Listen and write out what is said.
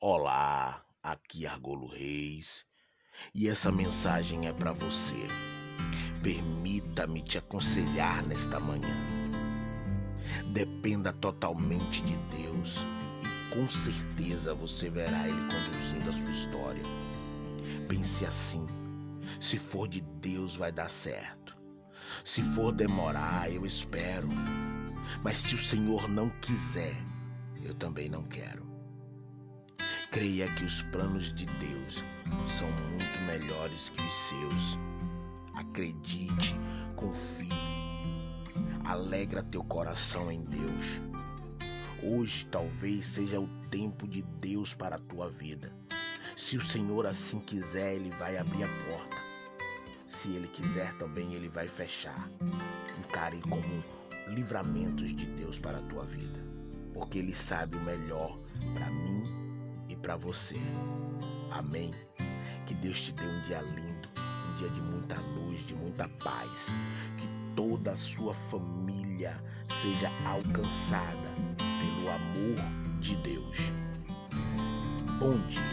Olá, aqui Argolo Reis e essa mensagem é para você. Permita-me te aconselhar nesta manhã. Dependa totalmente de Deus e com certeza você verá Ele conduzindo a sua história. Pense assim: se for de Deus, vai dar certo. Se for demorar, eu espero. Mas se o Senhor não quiser, eu também não quero. Creia que os planos de Deus são muito melhores que os seus. Acredite, confie. Alegra teu coração em Deus. Hoje talvez seja o tempo de Deus para a tua vida. Se o Senhor assim quiser, Ele vai abrir a porta. Se Ele quiser também, Ele vai fechar. Encare como livramentos de Deus para a tua vida. Porque Ele sabe o melhor para mim para você. Amém. Que Deus te dê um dia lindo, um dia de muita luz, de muita paz. Que toda a sua família seja alcançada pelo amor de Deus. Bom dia.